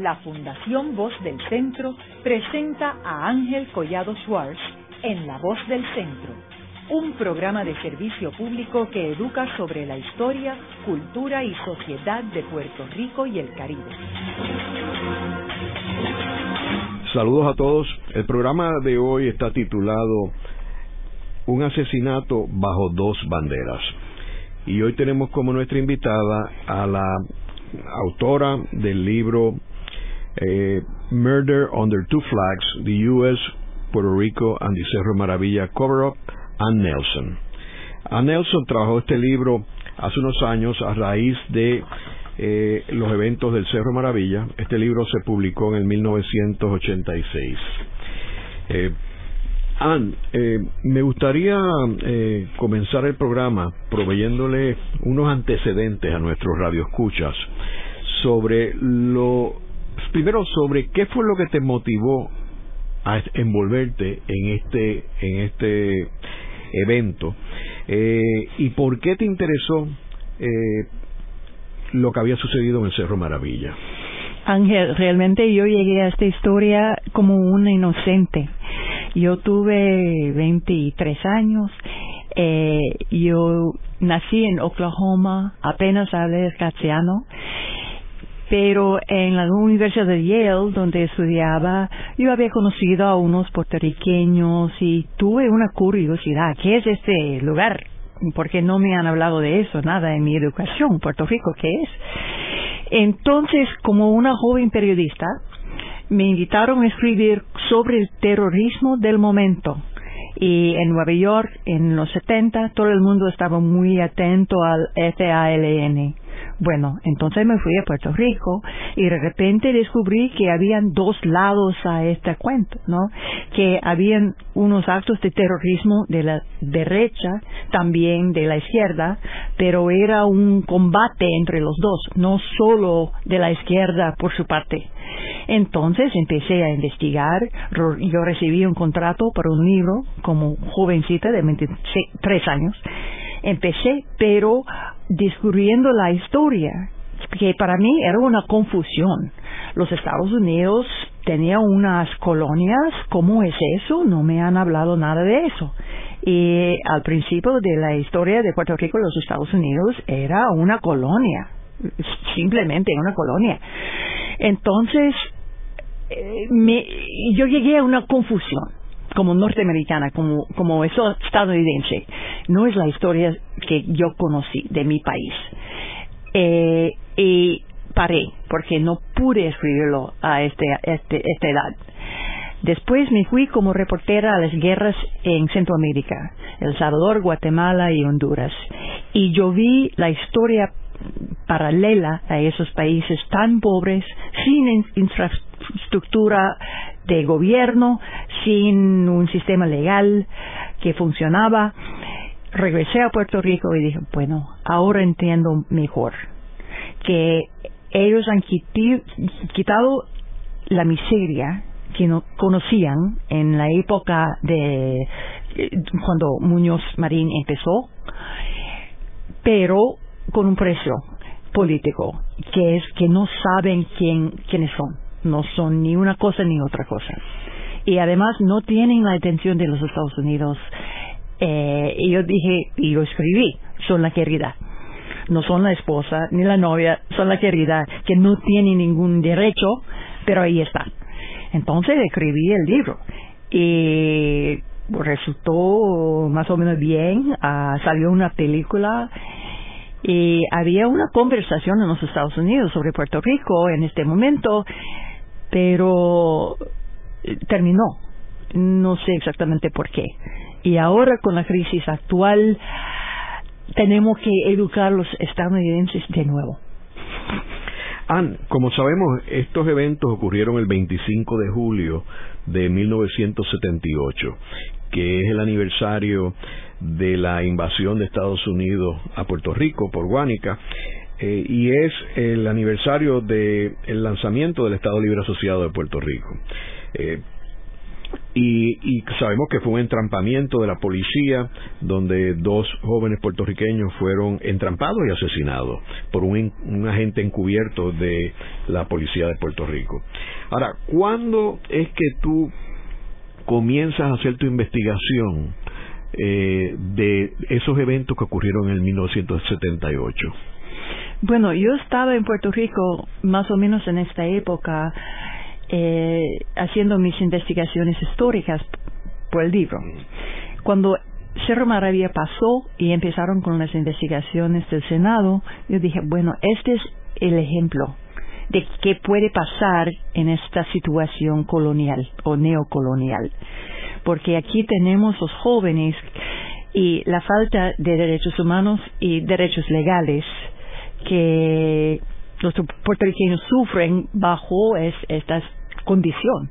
la Fundación Voz del Centro presenta a Ángel Collado Schwartz en La Voz del Centro, un programa de servicio público que educa sobre la historia, cultura y sociedad de Puerto Rico y el Caribe. Saludos a todos. El programa de hoy está titulado Un asesinato bajo dos banderas. Y hoy tenemos como nuestra invitada a la autora del libro eh, Murder Under Two Flags, The U.S., Puerto Rico and the Cerro Maravilla Cover-Up, Ann Nelson. Ann Nelson trabajó este libro hace unos años a raíz de eh, los eventos del Cerro Maravilla. Este libro se publicó en el 1986. Eh, Ann, eh, me gustaría eh, comenzar el programa proveyéndole unos antecedentes a nuestros radioescuchas sobre lo primero sobre qué fue lo que te motivó a envolverte en este en este evento eh, y por qué te interesó eh, lo que había sucedido en el Cerro Maravilla. Ángel, realmente yo llegué a esta historia como una inocente. Yo tuve 23 años. Eh, yo nací en Oklahoma, apenas hablé castellano pero en la Universidad de Yale, donde estudiaba, yo había conocido a unos puertorriqueños y tuve una curiosidad, ¿qué es este lugar? Porque no me han hablado de eso, nada en mi educación, Puerto Rico, ¿qué es? Entonces, como una joven periodista, me invitaron a escribir sobre el terrorismo del momento. Y en Nueva York, en los 70, todo el mundo estaba muy atento al FALN. Bueno, entonces me fui a Puerto Rico y de repente descubrí que habían dos lados a este cuento, ¿no? Que habían unos actos de terrorismo de la derecha, también de la izquierda, pero era un combate entre los dos, no solo de la izquierda por su parte. Entonces empecé a investigar, yo recibí un contrato para un libro como jovencita de 23 años empecé, pero descubriendo la historia, que para mí era una confusión. Los Estados Unidos tenían unas colonias, ¿cómo es eso? No me han hablado nada de eso. Y al principio de la historia de Puerto Rico, los Estados Unidos era una colonia, simplemente una colonia. Entonces, eh, me, yo llegué a una confusión como norteamericana, como, como eso estadounidense. No es la historia que yo conocí de mi país. Eh, y paré, porque no pude escribirlo a este, este, esta edad. Después me fui como reportera a las guerras en Centroamérica, El Salvador, Guatemala y Honduras. Y yo vi la historia paralela a esos países tan pobres, sin infraestructura de gobierno, sin un sistema legal que funcionaba. Regresé a Puerto Rico y dije, bueno, ahora entiendo mejor que ellos han quitado la miseria que no conocían en la época de eh, cuando Muñoz Marín empezó, pero con un precio político, que es que no saben quién, quiénes son no son ni una cosa ni otra cosa. Y además no tienen la atención de los Estados Unidos. Eh, y yo dije, y lo escribí, son la querida. No son la esposa ni la novia, son la querida, que no tiene ningún derecho, pero ahí está. Entonces escribí el libro. Y resultó más o menos bien, ah, salió una película y había una conversación en los Estados Unidos sobre Puerto Rico en este momento pero eh, terminó. No sé exactamente por qué. Y ahora con la crisis actual tenemos que educar a los estadounidenses de nuevo. Como sabemos, estos eventos ocurrieron el 25 de julio de 1978, que es el aniversario de la invasión de Estados Unidos a Puerto Rico por Guánica eh, y es el aniversario del lanzamiento del Estado Libre Asociado de Puerto Rico. Eh, y, y, sabemos que fue un entrampamiento de la policía donde dos jóvenes puertorriqueños fueron entrampados y asesinados por un, un agente encubierto de la policía de Puerto Rico. Ahora, ¿cuándo es que tú comienzas a hacer tu investigación eh, de esos eventos que ocurrieron en 1978? Bueno, yo estaba en Puerto Rico más o menos en esta época eh, haciendo mis investigaciones históricas por el libro. Cuando Cerro Maravilla pasó y empezaron con las investigaciones del Senado, yo dije, bueno, este es el ejemplo de qué puede pasar en esta situación colonial o neocolonial. Porque aquí tenemos los jóvenes y la falta de derechos humanos y derechos legales que los puertorriqueños sufren bajo esta condición.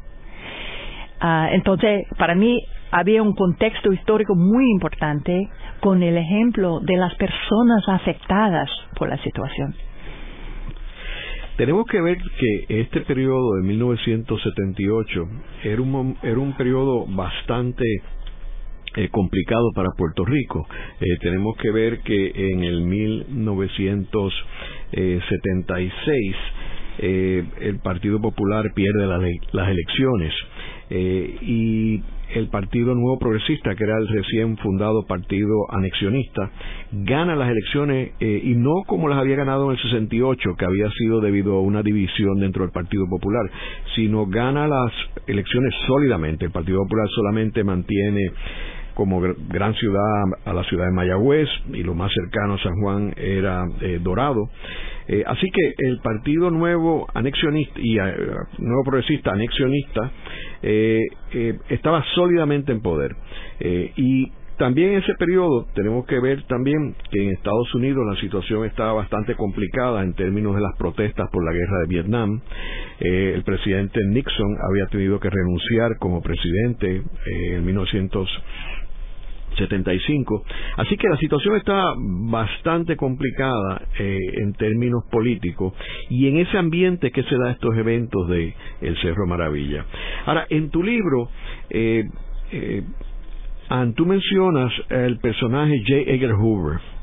Ah, entonces, para mí había un contexto histórico muy importante con el ejemplo de las personas afectadas por la situación. Tenemos que ver que este periodo de 1978 era un, era un periodo bastante eh, complicado para Puerto Rico. Eh, tenemos que ver que en el 1976 eh, el Partido Popular pierde las elecciones y el Partido Nuevo Progresista, que era el recién fundado partido anexionista, gana las elecciones y no como las había ganado en el 68, que había sido debido a una división dentro del Partido Popular, sino gana las elecciones sólidamente. El Partido Popular solamente mantiene como gran ciudad a la ciudad de Mayagüez y lo más cercano a San Juan era eh, Dorado. Eh, así que el Partido Nuevo Anexionista y eh, Nuevo Progresista Anexionista estaba sólidamente en poder. y también en ese periodo tenemos que ver también que en Estados Unidos la situación estaba bastante complicada en términos de las protestas por la guerra de Vietnam. el presidente Nixon había tenido que renunciar como presidente en 1900 75. Así que la situación está bastante complicada eh, en términos políticos y en ese ambiente que se da estos eventos de el Cerro Maravilla. Ahora, en tu libro, eh, eh tú mencionas el personaje J. Edgar Hoover.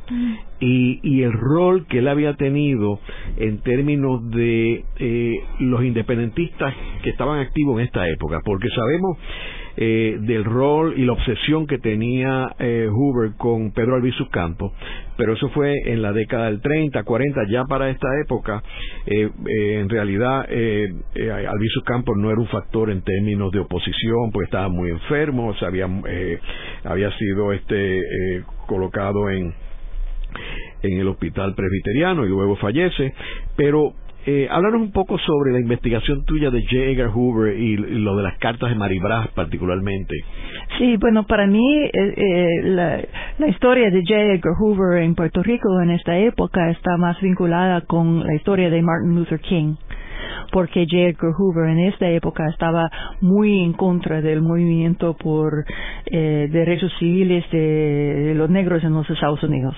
Y, y, el rol que él había tenido en términos de eh, los independentistas que estaban activos en esta época, porque sabemos eh, del rol y la obsesión que tenía eh, Hoover con Pedro Albizu Campos, pero eso fue en la década del 30, 40, ya para esta época, eh, en realidad Albizu Campos no era un factor en términos de oposición, porque estaba muy enfermo, se había, había sido este colocado en en el hospital presbiteriano y luego fallece, pero eh, háblanos un poco sobre la investigación tuya de J. Edgar Hoover y, lo de las cartas de Maribras particularmente. Sí, bueno, para mí eh, eh, la, la, historia de J. Edgar Hoover en Puerto Rico en esta época está más vinculada con la historia de Martin Luther King porque J. Edgar Hoover en esta época estaba muy en contra del movimiento por eh, derechos civiles de, los negros en los Estados Unidos.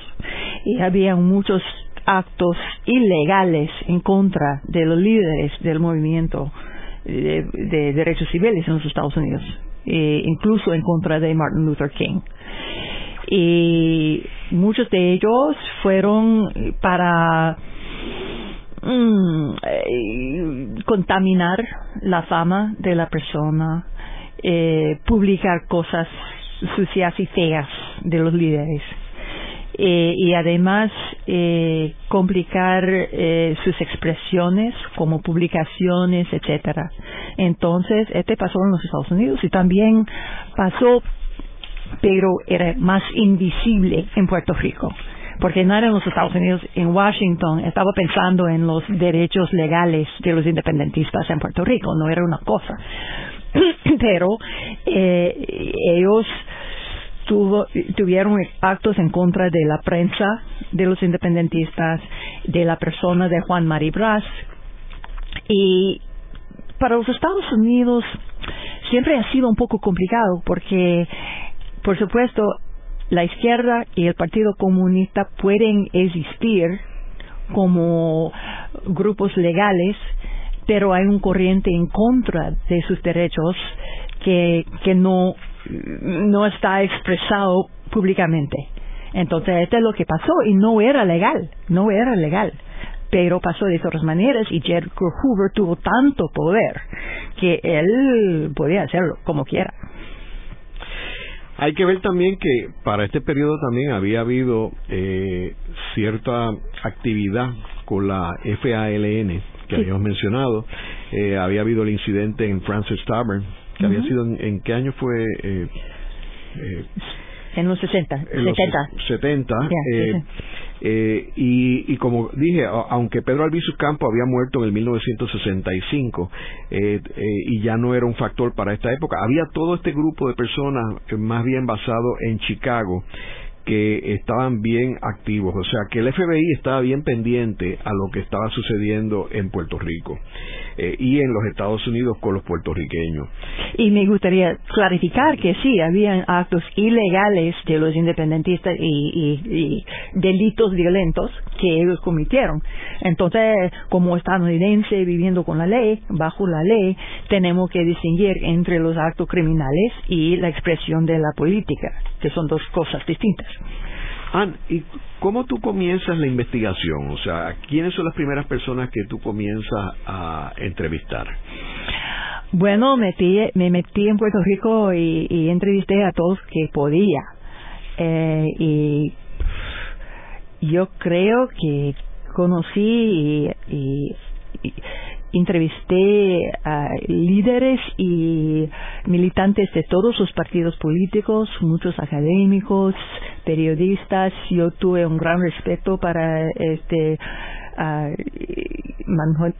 Y había muchos actos ilegales en contra de los líderes del movimiento de, derechos civiles en los Estados Unidos, e incluso en contra de Martin Luther King. Y muchos de ellos fueron para mm, eh, contaminar la fama de la persona, eh, publicar cosas sucias y feas de los líderes eh, y además eh, complicar eh, sus expresiones como publicaciones, etcétera. Entonces, este pasó en los Estados Unidos y también pasó, pero era más invisible en Puerto Rico porque no era en los Estados Unidos, en Washington estaba pensando en los derechos legales de los independentistas en Puerto Rico, no era una cosa. Pero eh, ellos tuvieron actos en contra de la prensa, de los independentistas, de la persona de Juan Maribras. Y para los Estados Unidos siempre ha sido un poco complicado porque, por supuesto, la izquierda y el Partido Comunista pueden existir como grupos legales, pero hay un corriente en contra de sus derechos que, que no, está expresado públicamente. Entonces, esto es lo que pasó y no era legal, no era legal. Pero pasó de todas maneras y J. Hoover tuvo tanto poder que él podía hacerlo como quiera. Hay que ver también que para este periodo también había habido eh, cierta actividad con la FALN que habíamos mencionado. Eh, había habido el incidente en Francis Tavern, que había sido en, qué año fue eh, en los 60, en 70. Los 70 eh, y, y, como dije, aunque Pedro Albizu Campo había muerto en el 1965 eh, eh, y ya no era un factor para esta época, había todo este grupo de personas más bien basado en Chicago que estaban bien activos, o sea que el FBI estaba bien pendiente a lo que estaba sucediendo en Puerto Rico eh, y en los Estados Unidos con los puertorriqueños. Y me gustaría clarificar que sí, habían actos ilegales de los independentistas y, delitos violentos que ellos cometieron. Entonces, como estadounidense viviendo con la ley, bajo la ley, tenemos que distinguir entre los actos criminales y la expresión de la política, que son dos cosas distintas. Ann, ¿y cómo tú comienzas la investigación? O sea, ¿quiénes son las primeras personas que tú comienzas a entrevistar? Bueno, metí, me metí en Puerto Rico y, entrevisté a todos que podía. Eh, y yo creo que conocí y entrevisté a líderes y militantes de todos los partidos políticos, muchos académicos, periodistas. Yo tuve un gran respeto para este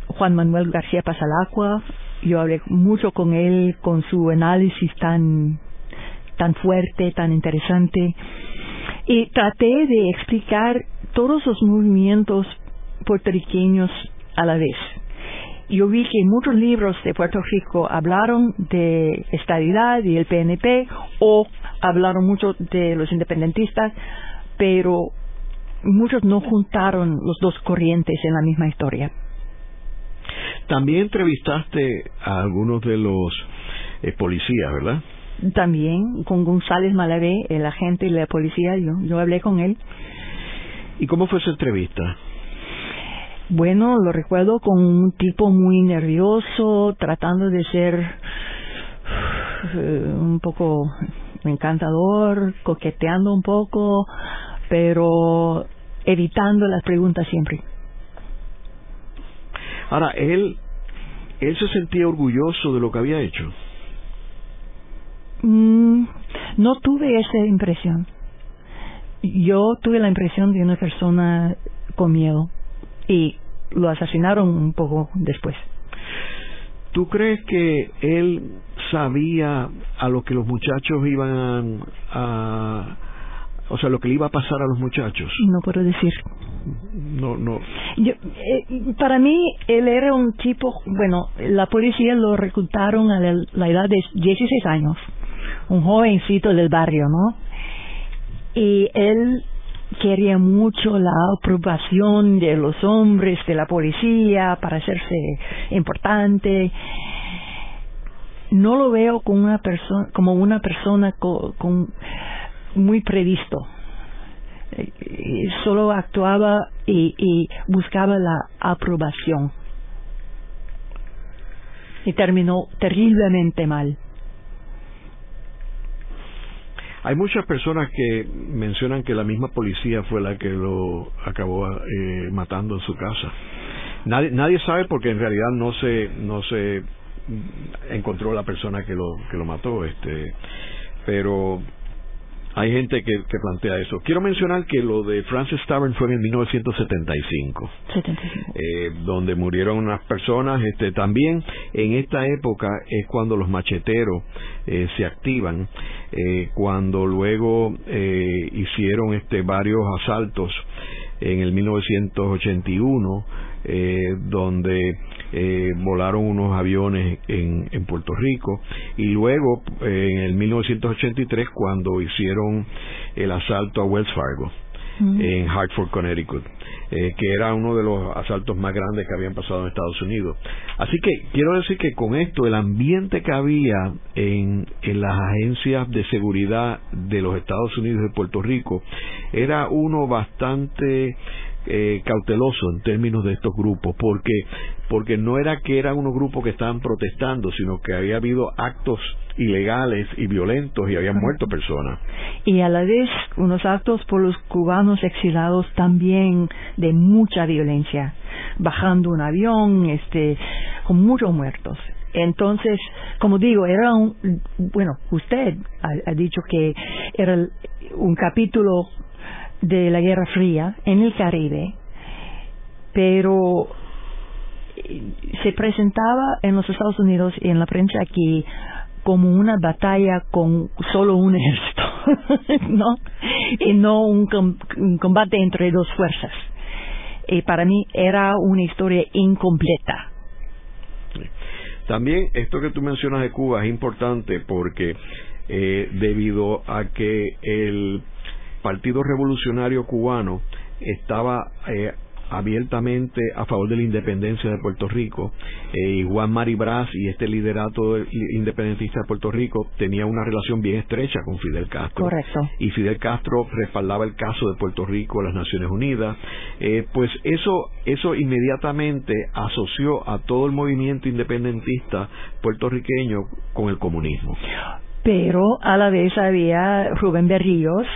Juan Manuel García Pasalacua. Yo hablé mucho con él, con su análisis tan tan fuerte, tan interesante. Y traté de explicar todos los movimientos puertorriqueños a la vez yo vi que muchos libros de Puerto Rico hablaron de estabilidad y el PNP o hablaron mucho de los independentistas, pero muchos no juntaron los dos corrientes en la misma historia. También entrevistaste a algunos de los eh, policías, ¿verdad? También con González Malavé, el agente de la policía, yo, yo hablé con él. ¿Y cómo fue esa entrevista? Bueno, lo recuerdo con un tipo muy nervioso, tratando de ser eh, un poco encantador, coqueteando un poco, pero evitando las preguntas siempre. Ahora, él, él se sentía orgulloso de lo que había hecho. Mm, no tuve esa impresión. Yo tuve la impresión de una persona con miedo y lo asesinaron un poco después. ¿Tú crees que él sabía a lo que los muchachos iban a, o sea, lo que le iba a pasar a los muchachos? No puedo decir. No, no. Yo, eh, para mí, él era un tipo, bueno, la policía lo reclutaron a la edad de 16 años, un jovencito del barrio, ¿no? Y él quería mucho la aprobación de los hombres de la policía para hacerse importante. No lo veo como una persona, como una persona muy previsto. Eh, solo actuaba y, y buscaba la aprobación. Y terminó terriblemente mal. Hay muchas personas que mencionan que la misma policía fue la que lo acabó eh, matando en su casa. Nadie, nadie sabe porque en realidad no se no se encontró la persona que lo que lo mató, este, pero hay gente que, que, plantea eso. Quiero mencionar que lo de Francis Tavern fue en 1975, Eh, donde murieron unas personas. Este, también en esta época es cuando los macheteros eh, se activan, eh, cuando luego eh, hicieron este, varios asaltos en el 1981, eh, donde eh, volaron unos aviones en, en Puerto Rico y luego eh, en el 1983 cuando hicieron el asalto a Wells Fargo. en Hartford, Connecticut. Eh, que era uno de los asaltos más grandes que habían pasado en Estados Unidos. Así que quiero decir que con esto el ambiente que había en, en las agencias de seguridad de los Estados Unidos y de Puerto Rico era uno bastante eh, cauteloso en términos de estos grupos, porque porque no era que eran unos grupos que estaban protestando, sino que había habido actos ilegales y violentos y habían muerto personas. Y a la vez unos actos por los cubanos exilados también de mucha violencia, bajando un avión, este, con muchos muertos. Entonces, como digo, era un, bueno, usted ha, ha dicho que era un capítulo de la Guerra Fría en el Caribe, pero eh, se presentaba en los Estados Unidos y en la prensa aquí como una batalla con solo un ejército, ¿no? Y no un, combate entre dos fuerzas. Y para mí era una historia incompleta. También esto que tú mencionas de Cuba es importante porque eh, debido a que el Partido Revolucionario Cubano estaba eh, abiertamente a favor de la independencia de Puerto Rico eh, y Juan Mari Brás y este liderato independentista de Puerto Rico tenía una relación bien estrecha con Fidel Castro. Correcto. y Fidel Castro respaldaba el caso de Puerto Rico a las Naciones Unidas. Eh, pues eso eso inmediatamente asoció a todo el movimiento independentista puertorriqueño con el comunismo. Pero a la vez había Rubén Berríos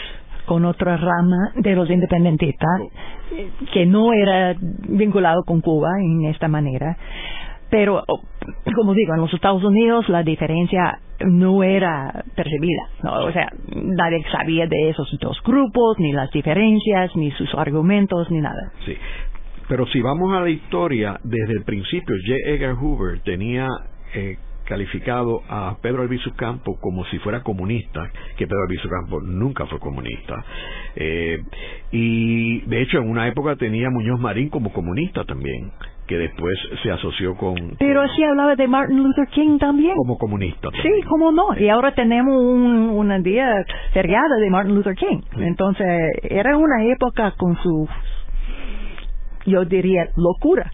con otra rama de los independentistas que no era vinculado con Cuba en esta manera. Pero, como digo, en los Estados Unidos la diferencia no era percibida. ¿no? O sea, nadie sabía de esos dos grupos, ni las diferencias, ni sus argumentos, ni nada. Sí. Pero si vamos a la historia, desde el principio, J. Edgar Hoover tenía eh, calificado a Pedro Albizu Campo como si fuera comunista, que Pedro Albizu Campo nunca fue comunista. Eh, y de hecho en una época tenía Muñoz Marín como comunista también que después se asoció con... Pero así hablaba de Martin Luther King también. Como comunista. Sí, cómo no. Y ahora tenemos un, una día feriada de Martin Luther King. Entonces, era una época con su, yo diría, locura.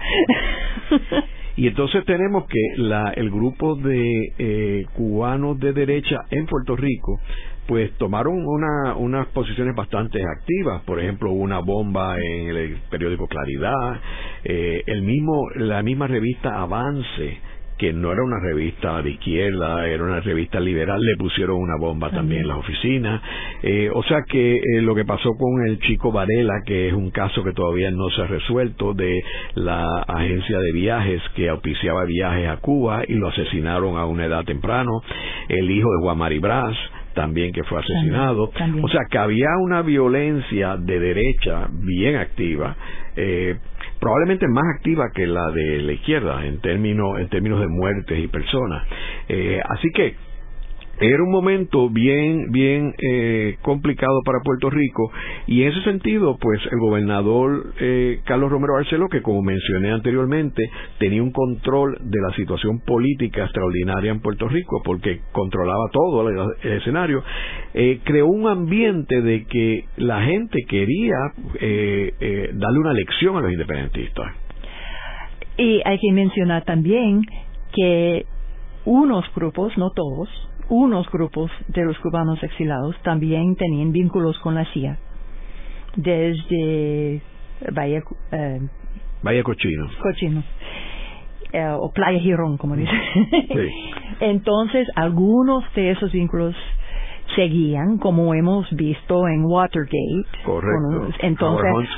Y entonces tenemos que la, el grupo de eh, cubanos de derecha en Puerto Rico pues tomaron una, unas posiciones bastante activas. Por ejemplo, una bomba en el periódico Claridad, eh, el mismo, la misma revista Avance que no era una revista de izquierda, era una revista liberal, le pusieron una bomba también en las oficinas. Eh, o sea que eh, lo que pasó con el chico Varela, que es un caso que todavía no se ha resuelto, de la agencia de viajes que auspiciaba viajes a Cuba y lo asesinaron a una edad temprano, el hijo de Juan Maribras, también que fue asesinado. O sea que había una violencia de derecha bien activa. Eh, probablemente más activa que la de la izquierda en términos en términos de muertes y personas. Eh, así que era un momento bien, bien eh, complicado para Puerto Rico y en ese sentido, pues el gobernador eh, Carlos Romero Barceló, que como mencioné anteriormente, tenía un control de la situación política extraordinaria en Puerto Rico porque controlaba todo el, escenario, eh, creó un ambiente de que la gente quería darle una lección a los independentistas. Y hay que mencionar también que unos grupos, no todos, unos grupos de los cubanos exilados también tenían vínculos con la CIA. Desde Bahía, eh, Bahía Cochino. Cochino. Eh, o Playa Girón, como dice. Entonces, algunos de esos vínculos seguían, como hemos visto en Watergate. Correcto. entonces,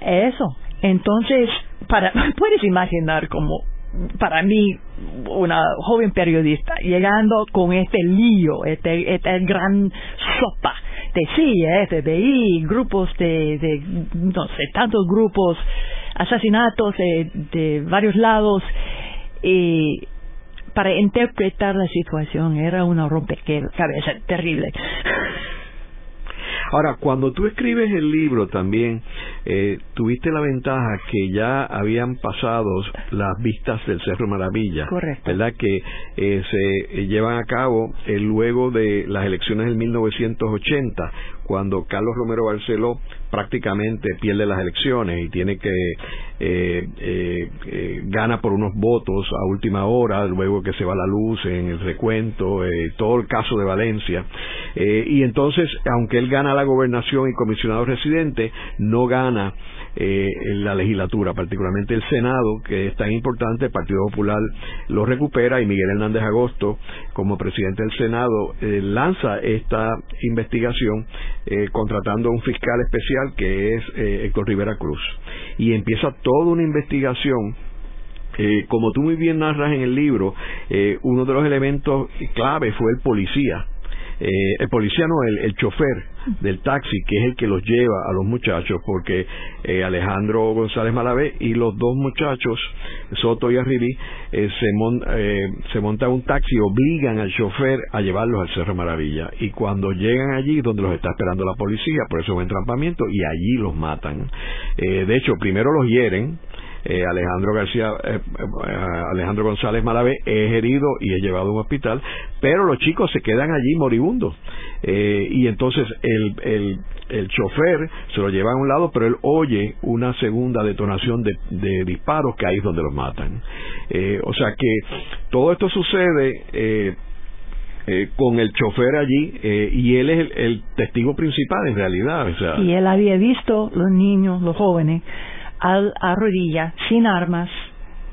eso. Entonces, para, puedes imaginar como para mí una joven periodista llegando con este lío, este, este gran sopa de CIA, FBI, grupos de, de, no sé, tantos grupos, asesinatos de, de varios lados, y para interpretar la situación era una rompecabezas terrible. Ahora, cuando tú escribes el libro también, eh, tuviste la ventaja que ya habían pasado las vistas del Cerro Maravilla, Correcto. ¿verdad? Que eh, se llevan a cabo eh, luego de las elecciones del 1980, cuando Carlos Romero Barceló prácticamente pierde las elecciones y tiene que eh, eh, eh, gana por unos votos a última hora, luego que se va la luz en el recuento, todo el caso de Valencia. y entonces, aunque él gana la gobernación y comisionado residente, no gana en la legislatura, particularmente el Senado, que es tan importante, el Partido Popular lo recupera y Miguel Hernández Agosto, como presidente del Senado, lanza esta investigación eh, contratando a un fiscal especial que es Héctor Rivera Cruz. Y empieza toda una investigación como tú muy bien narras en el libro, uno de los elementos clave fue el policía eh, el policía no, el, el, chofer del taxi, que es el que los lleva a los muchachos, porque eh, Alejandro González Malavé y los dos muchachos, Soto y Arribí, eh, se, mon, eh, se montan un taxi obligan al chofer a llevarlos al Cerro Maravilla. Y cuando llegan allí, donde los está esperando la policía, por eso es entrampamiento, y allí los matan. Eh, de hecho, primero los hieren, eh, Alejandro García, eh, eh, Alejandro González Malavé es herido y es llevado a un hospital, pero los chicos se quedan allí moribundos. y entonces el, el, el chofer se lo lleva a un lado, pero él oye una segunda detonación de, disparos que ahí es donde los matan. o sea que todo esto sucede con el chofer allí y él es el, el, testigo principal en realidad. Y él había visto los niños, los jóvenes, al, a rodilla, sin armas,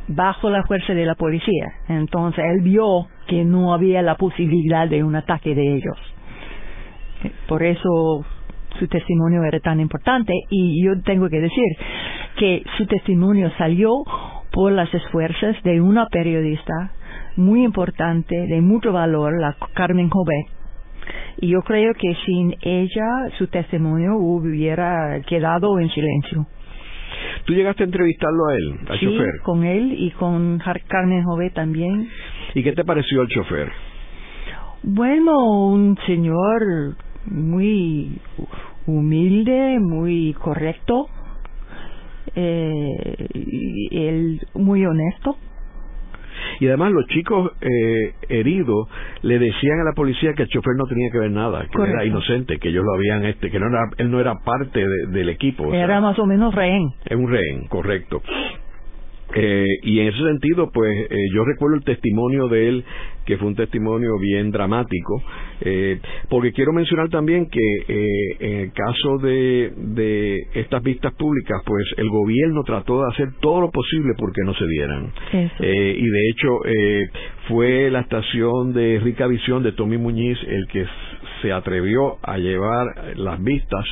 bajo la fuerza de la policía. Entonces él vio que no había la posibilidad de un ataque de ellos. Por eso su testimonio era tan importante y yo tengo que decir que su testimonio salió por las esfuerzos de una periodista muy importante, de mucho valor, la Carmen Jové. Y yo creo que sin ella su testimonio hubiera quedado en silencio. ¿Tú llegaste a entrevistarlo a él, al sí, chofer? con él y con Carmen Jové también. ¿Y qué te pareció el chofer? Bueno, un señor muy humilde, muy correcto, eh, él muy honesto. Y además los chicos eh, heridos le decían a la policía que el chofer no tenía que ver nada, que era inocente, que ellos lo habían, este, que no era, él no era parte del equipo. Era más o menos rehén. Es un rehén, correcto. Eh, y en ese sentido, pues eh, yo recuerdo el testimonio de él, que fue un testimonio bien dramático, eh, porque quiero mencionar también que eh, en el caso de, de estas vistas públicas, pues el gobierno trató de hacer todo lo posible porque no se dieran. Eh, y de hecho, eh, fue la estación de Rica Visión de Tommy Muñiz el que se atrevió a llevar las vistas.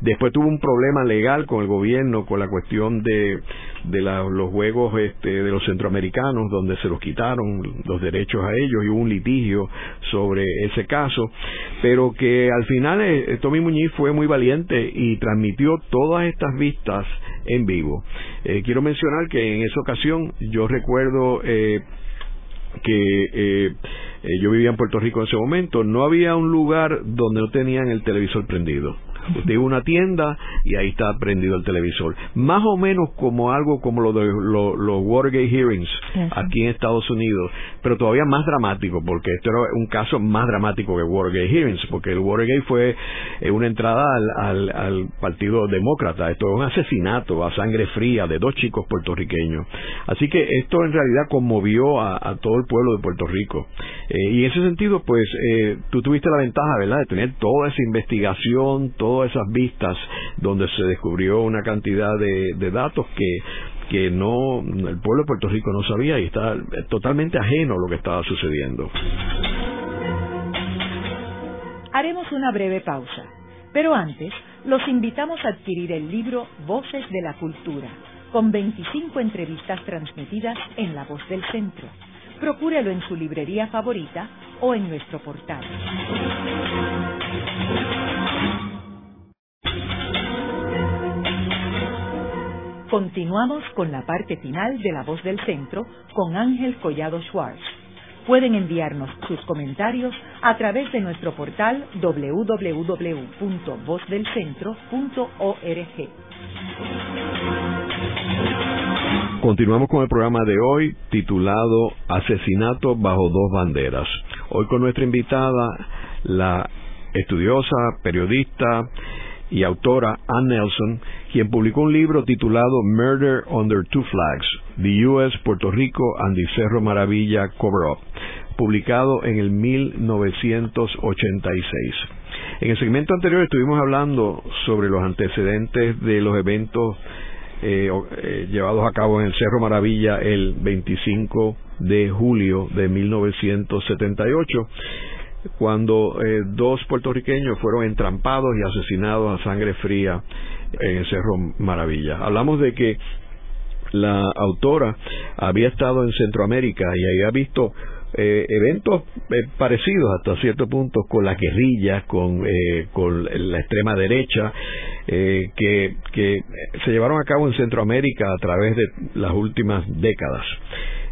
Después tuvo un problema legal con el gobierno con la cuestión de, de los juegos este, de los centroamericanos, donde se los quitaron los derechos a ellos y hubo un litigio sobre ese caso, pero que al final eh, Tommy Muñiz fue muy valiente y transmitió todas estas vistas en vivo. Eh, quiero mencionar que en esa ocasión yo recuerdo eh, que eh, eh, yo vivía en Puerto Rico en ese momento, no había un lugar donde no tenían el televisor prendido. Usted iba a una tienda y ahí está prendido el televisor. Más o menos como algo como lo de los Watergate Hearings aquí en Estados Unidos, pero todavía más dramático, porque esto era un caso más dramático que Watergate Hearings, porque el Watergate fue eh, una entrada al, al, Partido Demócrata. Esto es un asesinato a sangre fría de dos chicos puertorriqueños. Así que esto en realidad conmovió a, todo el pueblo de Puerto Rico. Eh, y en ese sentido, pues, eh, tú tuviste la ventaja, ¿verdad?, de tener toda esa investigación, todo esas vistas donde se descubrió una cantidad de, datos que que no el pueblo de Puerto Rico no sabía y está totalmente ajeno a lo que estaba sucediendo. Haremos una breve pausa, pero antes los invitamos a adquirir el libro Voces de la Cultura, con 25 entrevistas transmitidas en La Voz del Centro. Procúrelo en su librería favorita o en nuestro portal. Continuamos con la parte final de La Voz del Centro con Ángel Collado Schwartz. Pueden enviarnos sus comentarios a través de nuestro portal www.vozdelcentro.org. Continuamos con el programa de hoy titulado Asesinato bajo dos banderas. Hoy con nuestra invitada, la estudiosa, periodista y autora Ann Nelson, quien publicó un libro titulado Murder Under Two Flags, The U.S., Puerto Rico and the Cerro Maravilla Cover Up, publicado en el 1986. En el segmento anterior estuvimos hablando sobre los antecedentes de los eventos eh, eh, llevados a cabo en el Cerro Maravilla el 25 de julio de 1978 cuando eh, dos puertorriqueños fueron entrampados y asesinados a sangre fría en el Cerro Maravilla. Hablamos de que la autora había estado en Centroamérica y había visto eh, eventos eh, parecidos hasta cierto punto con las guerrillas, con, con la extrema derecha, que, que se llevaron a cabo en Centroamérica a través de las últimas décadas.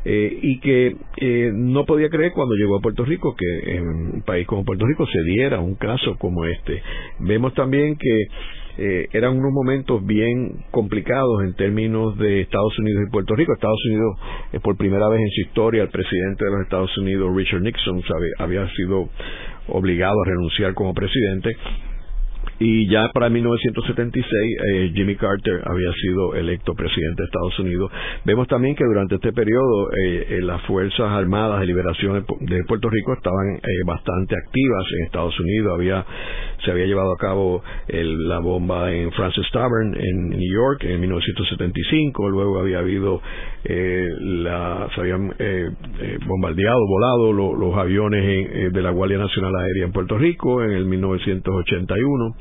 Eh, y que eh, no podía creer cuando llegó a Puerto Rico que en un país como Puerto Rico se diera un caso como este. Vemos también que eh, eran unos momentos bien complicados en términos de Estados Unidos y Puerto Rico. Estados Unidos, por primera vez en su historia, el presidente de los Estados Unidos, Richard Nixon, había sido obligado a renunciar como presidente y ya para 1976 eh, Jimmy Carter había sido electo presidente de Estados Unidos. Vemos también que durante este periodo eh, eh, las Fuerzas Armadas de Liberación de, Puerto Rico estaban bastante activas en Estados Unidos. Había se había llevado a cabo la bomba en Francis Tavern en New York en 1975. Luego había habido la, se habían bombardeado, volado los aviones de la Guardia Nacional Aérea en Puerto Rico en el 1981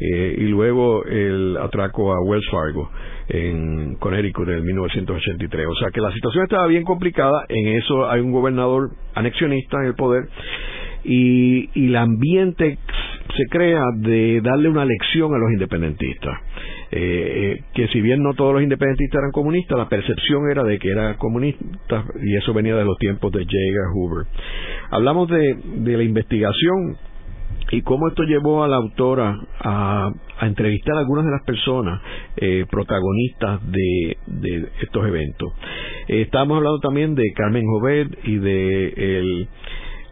eh, y luego el atraco a Wells Fargo en Connecticut en 1983. O sea que la situación estaba bien complicada, en eso hay un gobernador anexionista en el poder y, y el ambiente se crea de darle una lección a los independentistas. Eh, eh, que si bien no todos los independentistas eran comunistas, la percepción era de que eran comunistas y eso venía de los tiempos de J. Hoover. Hablamos de, de la investigación y cómo esto llevó a la autora a, entrevistar a algunas de las personas eh, protagonistas de, estos eventos. Eh, estábamos hablando también de Carmen Jovet y de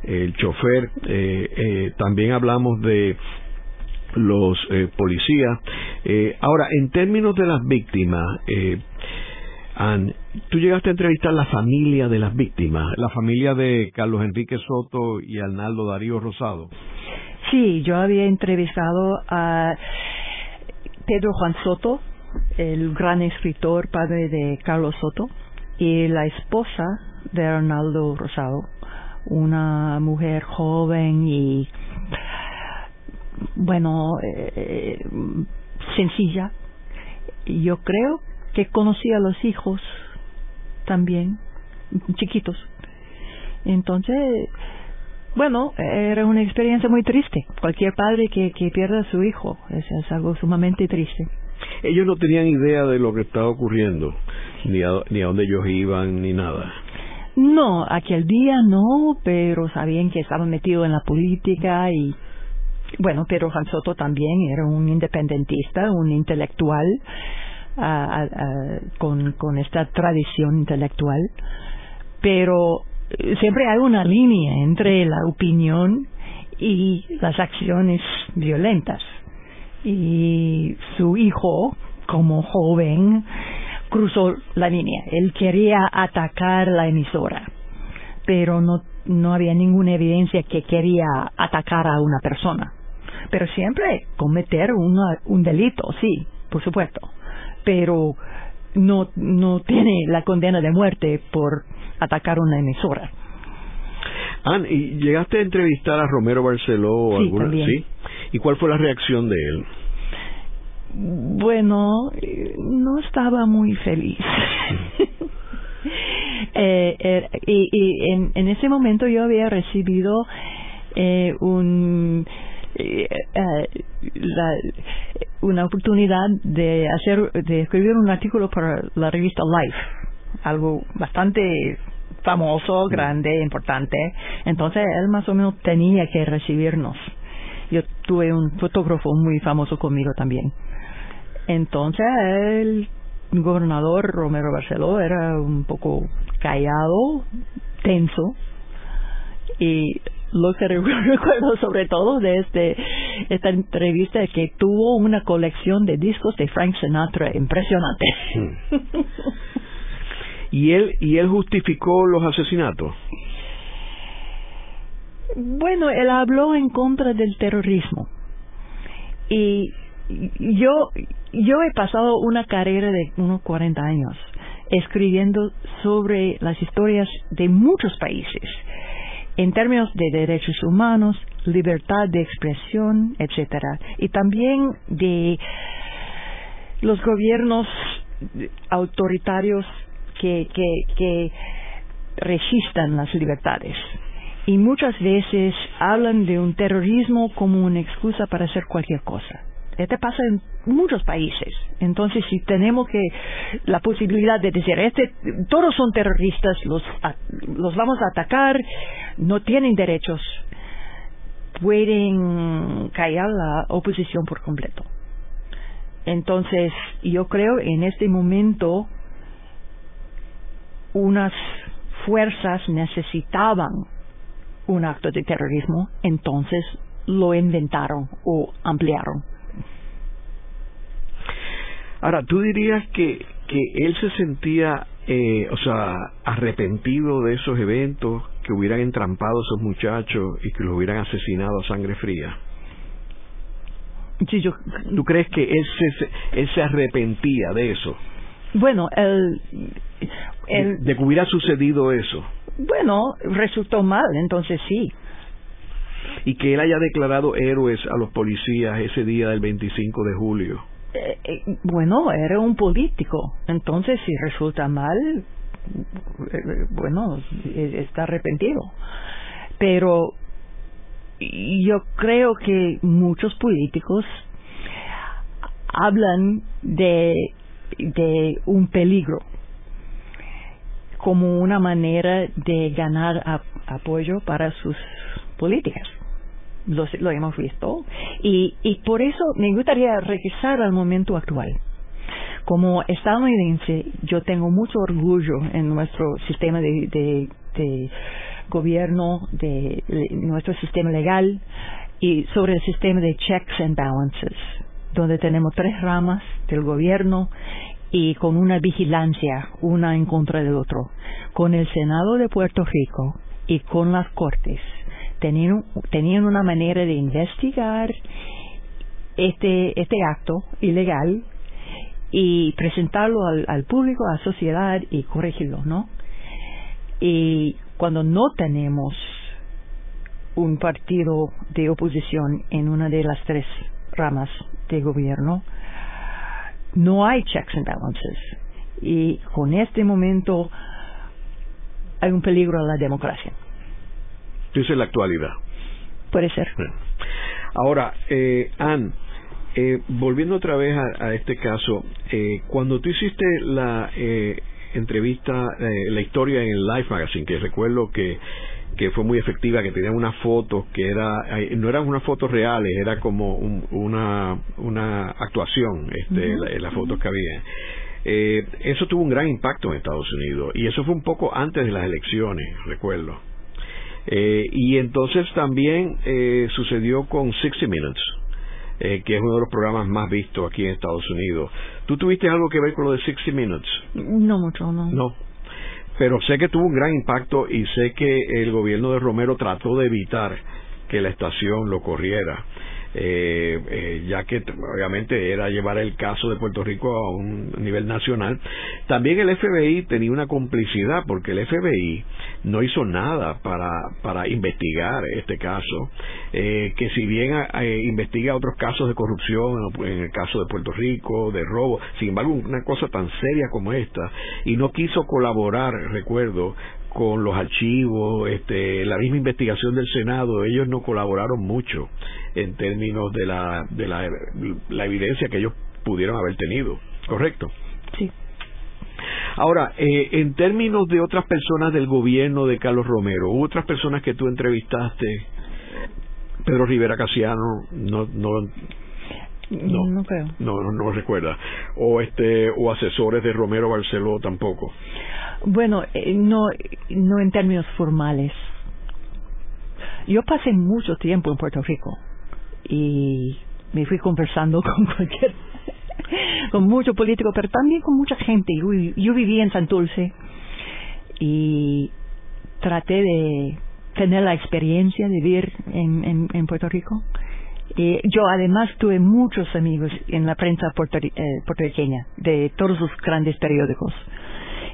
el, chofer, eh, también hablamos de los policías. ahora, en términos de las víctimas, Ann, tú llegaste a entrevistar la familia de las víctimas, la familia de Carlos Enrique Soto y Arnaldo Darío Rosado. Sí, yo había entrevistado a Pedro Juan Soto, el gran escritor, padre de Carlos Soto, y la esposa de Arnaldo Rosado, una mujer joven y, bueno, eh, sencilla. Yo creo que conocía a los hijos también, chiquitos. Entonces, bueno, era una experiencia muy triste. Cualquier padre que, que pierda a su hijo es, algo sumamente triste. Ellos no tenían idea de lo que estaba ocurriendo, ni a, ni a dónde ellos iban, ni nada. No, aquel día no, pero sabían que estaban metidos en la política y bueno, pero Han Soto también era un independentista, un intelectual con, con esta tradición intelectual, pero siempre hay una línea entre la opinión y las acciones violentas. Y su hijo, como joven, cruzó la línea. Él quería atacar la emisora, pero no, no había ninguna evidencia que quería atacar a una persona. Pero siempre cometer un delito, sí, por supuesto. Pero no, no tiene la condena de muerte por atacar una emisora. Ah, ¿y llegaste a entrevistar a Romero Barceló o sí, alguna? Sí. ¿Y cuál fue la reacción de él? Bueno, no estaba muy feliz. eh, eh, y, y en, en, ese momento yo había recibido eh, un eh, la, una oportunidad de hacer de escribir un artículo para la revista Life algo bastante famoso, grande, importante. Entonces él más o menos tenía que recibirnos. Yo tuve un fotógrafo muy famoso conmigo también. Entonces el gobernador Romero Barceló era un poco callado, tenso, y lo que recuerdo sobre todo de este, esta entrevista es que tuvo una colección de discos de Frank Sinatra impresionante. Hmm. ¿Y él, ¿Y él justificó los asesinatos? Bueno, él habló en contra del terrorismo. Y yo, yo he pasado una carrera de unos 40 años escribiendo sobre las historias de muchos países en términos de derechos humanos, libertad de expresión, etcétera, y también de los gobiernos autoritarios que, que, que resistan las libertades. Y muchas veces hablan de un terrorismo como una excusa para hacer cualquier cosa. Este pasa en muchos países. Entonces, si tenemos que la posibilidad de decir, este, todos son terroristas, los, los vamos a atacar, no tienen derechos, pueden callar la oposición por completo. Entonces, yo creo en este momento unas fuerzas necesitaban un acto de terrorismo, entonces lo inventaron o ampliaron. Ahora, ¿tú dirías que, que él se sentía, eh, o sea, arrepentido de esos eventos, que hubieran entrampado a esos muchachos y que los hubieran asesinado a sangre fría? Sí, yo, ¿Tú crees que él se, él se arrepentía de eso? Bueno, el, el, de que hubiera sucedido eso. Bueno, resultó mal, entonces sí. Y que él haya declarado héroes a los policías ese día del 25 de julio. Eh, eh, bueno, era un político. Entonces, si resulta mal, eh, bueno, está arrepentido. Pero yo creo que muchos políticos hablan de, de un peligro como una manera de ganar apoyo para sus políticas lo, hemos visto. Y, y por eso me gustaría regresar al momento actual. Como estadounidense, yo tengo mucho orgullo en nuestro sistema de, de, gobierno, de, nuestro sistema legal y sobre el sistema de checks and balances, donde tenemos tres ramas del gobierno y con una vigilancia una en contra del otro, con el Senado de Puerto Rico y con las Cortes tenían, tenían una manera de investigar este, este acto ilegal y presentarlo al, al público, a la sociedad y corregirlo, ¿no? Y cuando no tenemos un partido de oposición en una de las tres ramas de gobierno, no hay checks and balances. Y con este momento hay un peligro a la democracia es la actualidad. Puede ser. Ahora, eh, Ann, eh, volviendo otra vez a, este caso, eh, cuando tú hiciste la eh, entrevista, la historia en Life Magazine, que recuerdo que que fue muy efectiva, que tenía unas fotos que era, no eran unas fotos reales, era como una, una actuación, este, las fotos que había. eso tuvo un gran impacto en Estados Unidos y eso fue un poco antes de las elecciones, recuerdo. Eh, y entonces también eh, sucedió con 60 Minutes, eh, que es uno de los programas más vistos aquí en Estados Unidos. ¿Tú tuviste algo que ver con lo de 60 Minutes? No mucho, no. No. Pero sé que tuvo un gran impacto y sé que el gobierno de Romero trató de evitar que la estación lo corriera eh, eh, ya que obviamente era llevar el caso de Puerto Rico a un nivel nacional. También el FBI tenía una complicidad porque el FBI no hizo nada para, para investigar este caso, eh, que si bien eh, investiga otros casos de corrupción, en el caso de Puerto Rico, de robo, sin embargo una cosa tan seria como esta, y no quiso colaborar, recuerdo, con los archivos, este, la misma investigación del Senado, ellos no colaboraron mucho en términos de la, de la, la evidencia que ellos pudieron haber tenido, ¿correcto? Sí. Ahora, eh, en términos de otras personas del gobierno de Carlos Romero, ¿hubo otras personas que tú entrevistaste? Pedro Rivera Casiano, no, no, no, no creo. No, no, no recuerda. O este, o asesores de Romero Barceló tampoco. Bueno, eh, no, no en términos formales. Yo pasé mucho tiempo en Puerto Rico y me fui conversando con cualquier, con muchos políticos, pero también con mucha gente. Yo, yo viví en Santurce y traté de tener la experiencia de vivir en, en, en Puerto Rico. Y yo además tuve muchos amigos en la prensa eh, puertorriqueña de todos los grandes periódicos.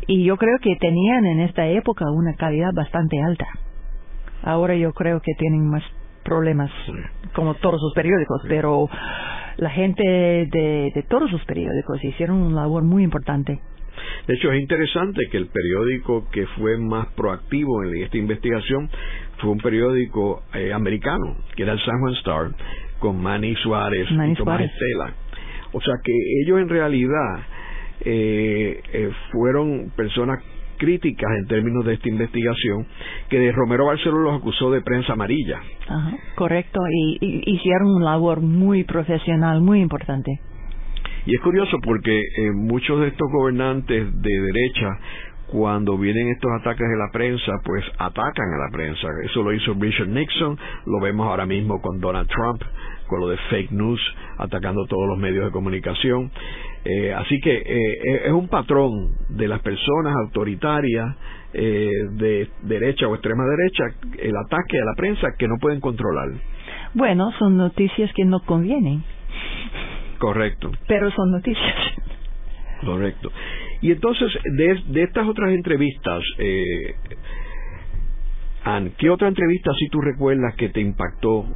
Y yo creo que tenían en esta época una calidad bastante alta. Ahora yo creo que tienen más problemas como todos los periódicos, pero la gente de, de todos los periódicos hicieron una labor muy importante. De hecho, es interesante que el periódico que fue más proactivo en esta investigación fue un periódico eh, americano, que era el San Juan Star, con Manny Suárez y Tomás Estela. O sea que ellos en realidad eh, eh, fueron personas críticas en términos de esta investigación, que de Romero Barceló los acusó de prensa amarilla. correcto, y, hicieron un labor muy profesional, muy importante. Y es curioso porque eh, muchos de estos gobernantes de derecha, cuando vienen estos ataques de la prensa, pues atacan a la prensa. Eso lo hizo Richard Nixon, lo vemos ahora mismo con Donald Trump, con lo de fake news, atacando todos los medios de comunicación. Eh, así que eh, es un patrón de las personas autoritarias eh, de derecha o extrema derecha, el ataque a la prensa que no pueden controlar. Bueno, son noticias que no convienen. Correcto. Pero son noticias. Correcto. Y entonces, de, de estas otras entrevistas, eh, Ann, ¿qué otra entrevista si tú recuerdas que te impactó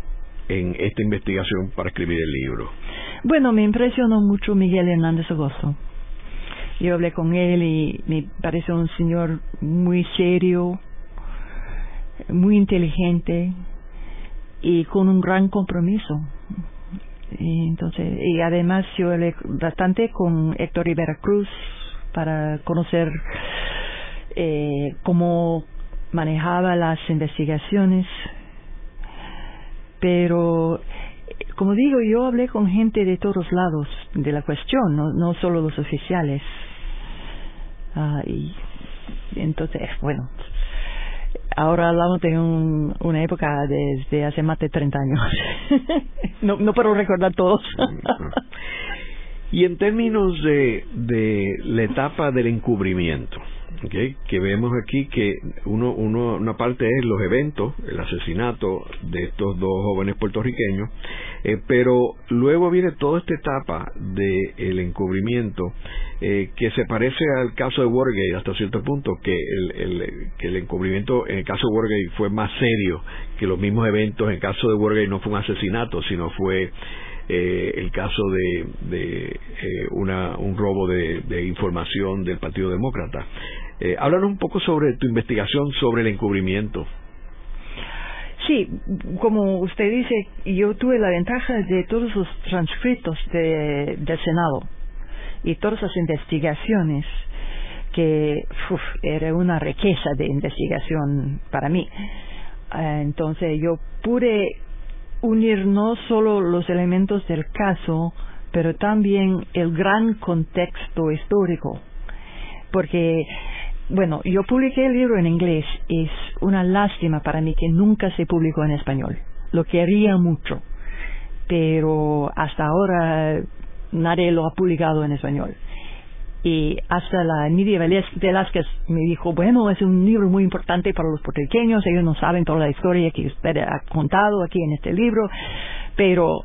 en esta investigación para escribir el libro? Bueno, me impresionó mucho Miguel Hernández Agosto. Yo hablé con él y me pareció un señor muy serio, muy inteligente y con un gran compromiso. Y entonces, y además yo hablé bastante con Héctor Rivera Cruz para conocer eh, cómo manejaba las investigaciones pero como digo, yo hablé con gente de todos lados de la cuestión, no, no solo los oficiales. Ah, y entonces, bueno, ahora hablamos de una época desde hace más de 30 años. no, no puedo recordar todos. y en términos de, de la etapa del encubrimiento, que vemos aquí que uno, uno, una parte es los eventos, el asesinato de estos dos jóvenes puertorriqueños, eh, pero luego viene toda esta etapa del el encubrimiento eh, que se parece al caso de Watergate hasta cierto punto, que el, que el encubrimiento en el caso de Watergate fue más serio que los mismos eventos, en el caso de Watergate no fue un asesinato, sino fue eh, el caso de, de una, un robo de, de, información del Partido Demócrata. Eh, un poco sobre tu investigación sobre el encubrimiento. Sí, como usted dice, yo tuve la ventaja de todos los transcritos de, del Senado y todas las investigaciones que era una riqueza de investigación para mí. Eh, entonces yo pude unir no solo los elementos del caso, pero también el gran contexto histórico. Porque bueno, yo publiqué el libro en inglés. Es una lástima para mí que nunca se publicó en español. Lo quería mucho. Pero hasta ahora nadie lo ha publicado en español. Y hasta la Nidia Velázquez me dijo, bueno, es un libro muy importante para los puertorriqueños, ellos no saben toda la historia que usted ha contado aquí en este libro, pero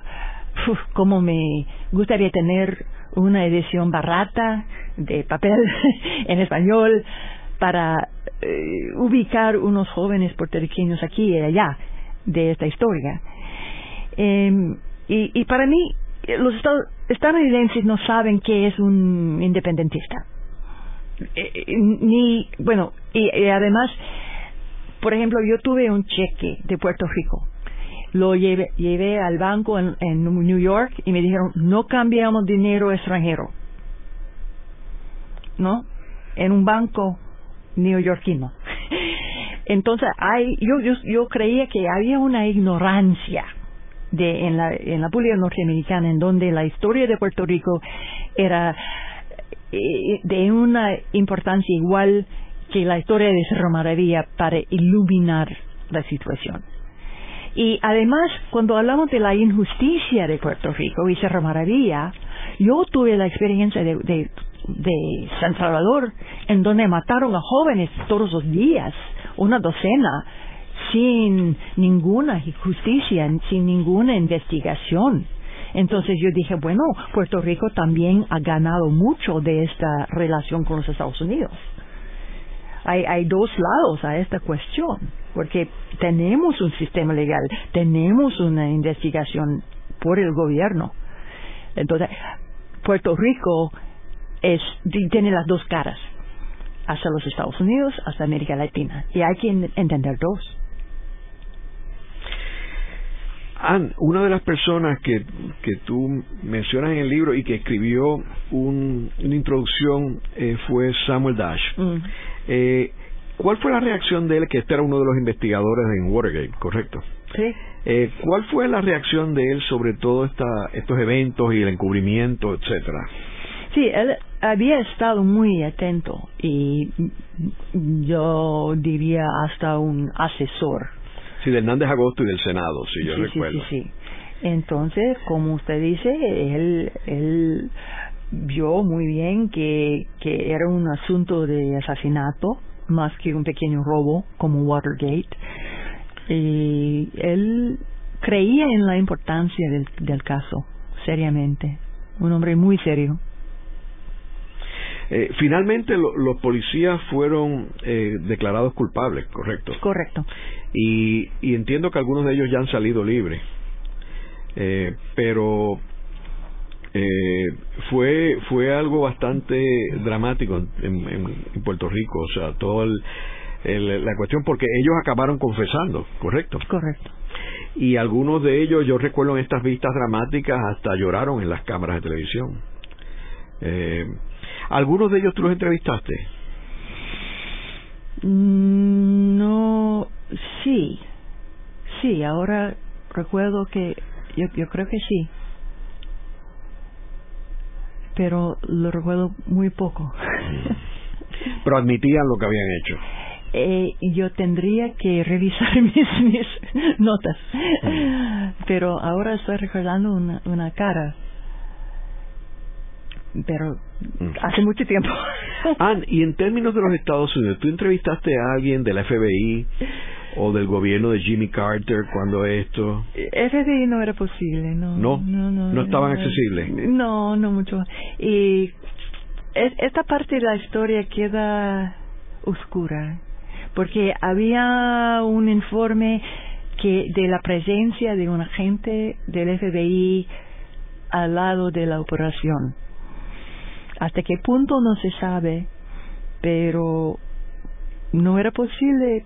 como me gustaría tener una edición barata de papel en español para eh, ubicar unos jóvenes puertorriqueños aquí y allá de esta historia. Em, y, y para mí, los estadounidenses no saben qué es un independentista. Eh, eh, ni, bueno, y, además, por ejemplo, yo tuve un cheque de Puerto Rico lo llevé, llevé al banco en, en, New York y me dijeron, no cambiamos dinero extranjero. ¿No? en un banco neoyorquino. Entonces, hay, yo, yo, yo creía que había una ignorancia de, en, la, en la pública norteamericana en donde la historia de Puerto Rico era eh, de una importancia igual que la historia de Cerro Maravilla para iluminar la situación. Y además, cuando hablamos de la injusticia de Puerto Rico y Cerro Maravilla, yo tuve la experiencia de, de, San Salvador, en donde mataron a jóvenes todos los días, una docena, sin ninguna justicia, sin ninguna investigación. Entonces yo dije, bueno, Puerto Rico también ha ganado mucho de esta relación con los Estados Unidos. Hay, hay dos lados a esta cuestión, porque tenemos un sistema legal, tenemos una investigación por el gobierno. Entonces, Puerto Rico es, tiene las dos caras, hacia los Estados Unidos, hacia América Latina, y hay que entender dos. Ann, una de las personas que, que tú mencionas en el libro y que escribió un, una introducción eh, fue Samuel Dash. Mm. Eh, ¿Cuál fue la reacción de él, que este era uno de los investigadores en Watergate, correcto? Sí. Eh, ¿Cuál fue la reacción de él sobre todos estos eventos y el encubrimiento, etcétera? Sí, él había estado muy atento y yo diría hasta un asesor Sí, de Hernández Agosto y del Senado, sí, yo recuerdo. Sí, sí, sí. Entonces, como usted dice, él, él vio muy bien que, que era un asunto de asesinato más que un pequeño robo como Watergate. Y él creía en la importancia del, del caso, seriamente. Un hombre muy serio. Eh, finalmente los policías fueron eh, declarados culpables, ¿correcto? Correcto. Y, y, entiendo que algunos de ellos ya han salido libres. Eh, pero eh, fue fue algo bastante dramático en, en, Puerto Rico, o sea, todo el, la cuestión porque ellos acabaron confesando, ¿correcto? Correcto. Y algunos de ellos, yo recuerdo en estas vistas dramáticas, hasta lloraron en las cámaras de televisión. Eh, ¿Algunos de ellos tú los entrevistaste? Mm, no, sí, sí, ahora recuerdo que yo, yo creo que sí, pero lo recuerdo muy poco. pero admitían lo que habían hecho. Eh, yo tendría que revisar mis, mis notas, mm. pero ahora estoy recordando una, una cara pero hace mucho tiempo. Ann, y en términos de los Estados Unidos, ¿tú entrevistaste a alguien del FBI o del gobierno de Jimmy Carter cuando esto? FBI no era posible, no. ¿No? No, no, no estaban accesibles. No, no mucho. Y esta parte de la historia queda oscura, porque había un informe que de la presencia de un agente del FBI al lado de la operación hasta qué punto no se sabe, pero no era posible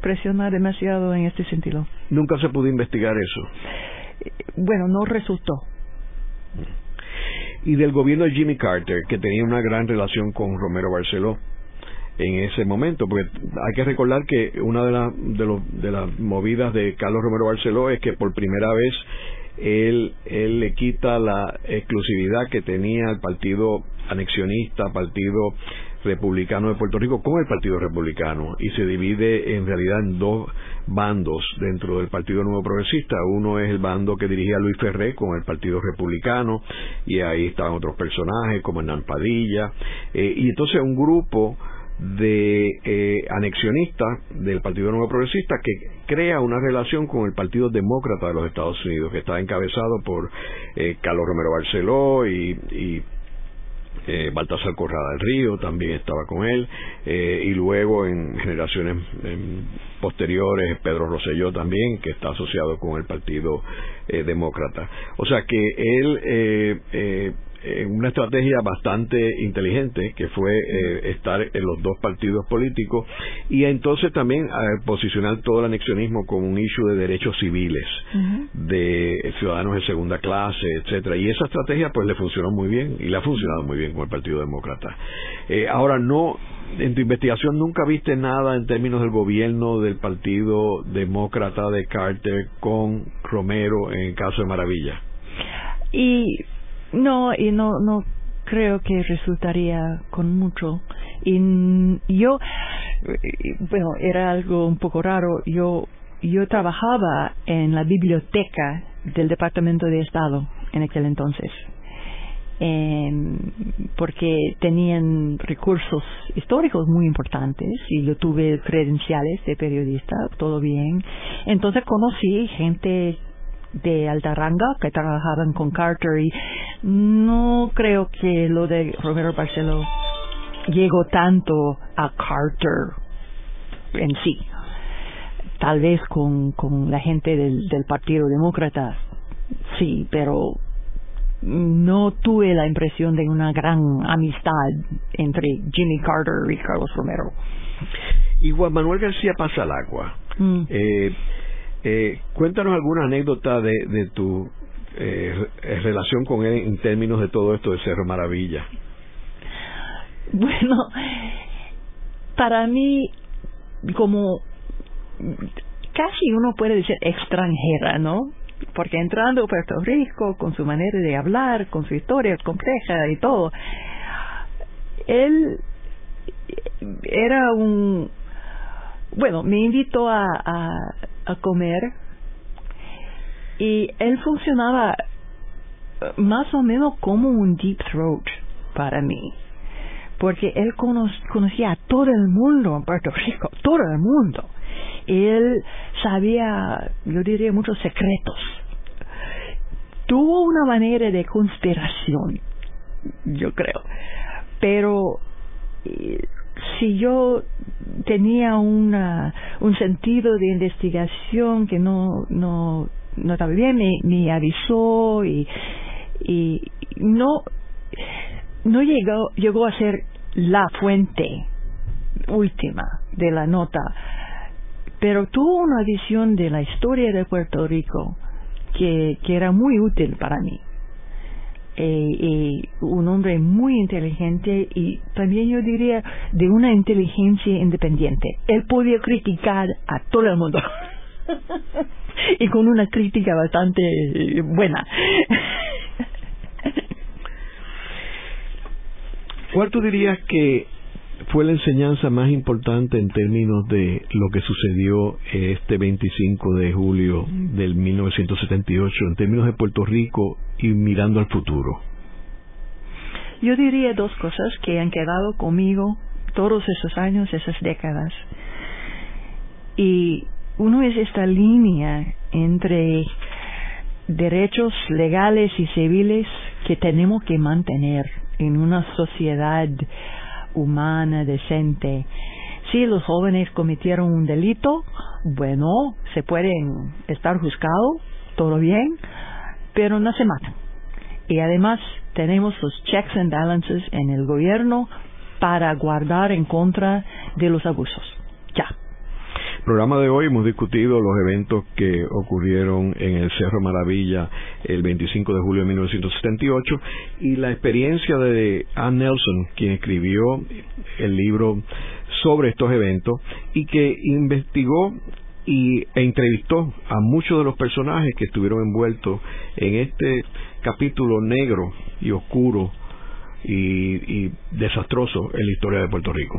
presionar demasiado en este sentido. Nunca se pudo investigar eso. Bueno, no resultó. Y del gobierno de Jimmy Carter, que tenía una gran relación con Romero Barceló en ese momento, porque hay que recordar que una de, de, de las movidas de Carlos Romero Barceló es que por primera vez él, él le quita la exclusividad que tenía el partido anexionista, partido republicano de Puerto Rico con el partido republicano y se divide en realidad en dos bandos dentro del partido nuevo progresista. Uno es el bando que dirigía Luis Ferré con el partido republicano y ahí estaban otros personajes como Hernán Padilla. Eh, y entonces un grupo de eh, anexionistas del Partido Nuevo Progresista que crea una relación con el Partido Demócrata de los Estados Unidos, que está encabezado por eh, Carlos Romero Barceló y, y eh, Baltasar Corrada del Río también estaba con él, eh, y luego en generaciones posteriores Pedro Rosselló también, que está asociado con el Partido eh, Demócrata. O sea que él eh, una estrategia bastante inteligente que fue eh, estar en los dos partidos políticos y entonces también eh, posicionar todo el anexionismo como un issue de derechos civiles de ciudadanos de segunda clase, etcétera y esa estrategia pues le funcionó muy bien y le ha funcionado muy bien con el Partido Demócrata. ahora no en tu investigación nunca viste nada en términos del gobierno del Partido Demócrata de Carter con Romero en el caso de Maravilla. Y no, y no, no creo que resultaría con mucho. Y yo, bueno, era algo un poco raro. Yo, yo trabajaba en la biblioteca del Departamento de Estado en aquel entonces. porque tenían recursos históricos muy importantes y yo tuve credenciales de periodista, todo bien. Entonces conocí gente de alta ranga que trabajaban con Carter y no creo que lo de Romero Barceló llegó tanto a Carter en sí. Tal vez con, con la gente del, del Partido Demócrata, sí, pero no tuve la impresión de una gran amistad entre Jimmy Carter y Carlos Romero. Y Juan Manuel García pasa al agua. Mm. Eh, eh, cuéntanos alguna anécdota de, tu eh, relación con él en términos de todo esto de Cerro Maravilla. Bueno, para mí, como casi uno puede decir extranjera, ¿no? Porque entrando a Puerto Rico, con su manera de hablar, con su historia compleja y todo, él era un... Bueno, me invitó a a comer y él funcionaba más o menos como un deep throat para mí porque él conocía a todo el mundo en Puerto Rico, todo el mundo. Él sabía, yo diría, muchos secretos. Tuvo una manera de conspiración, yo creo. Pero eh, si yo tenía una, un sentido de investigación que no, no, no estaba bien, me, me avisó y, y no, no llegó, llegó a ser la fuente última de la nota, pero tuvo una visión de la historia de Puerto Rico que, que era muy útil para mí eh, un hombre muy inteligente y también yo diría de una inteligencia independiente. Él podía criticar a todo el mundo y con una crítica bastante eh, buena. ¿Cuál tú dirías que fue la enseñanza más importante en términos de lo que sucedió este 25 de julio del 1978 en términos de Puerto Rico y mirando al futuro? Yo diría dos cosas que han quedado conmigo todos esos años, esas décadas. Y uno es esta línea entre derechos legales y civiles que tenemos que mantener en una sociedad humana, decente. Si los jóvenes cometieron un delito, bueno, se pueden estar juzgados, todo bien, pero no se matan. Y además tenemos los checks and balances en el gobierno para guardar en contra de los abusos. Ya. Programa de hoy hemos discutido los eventos que ocurrieron en el Cerro Maravilla el 25 de julio de 1978 y la experiencia de Ann Nelson, quien escribió el libro sobre estos eventos y que investigó y, e entrevistó a muchos de los personajes que estuvieron envueltos en este capítulo negro y oscuro y, y desastroso en la historia de Puerto Rico.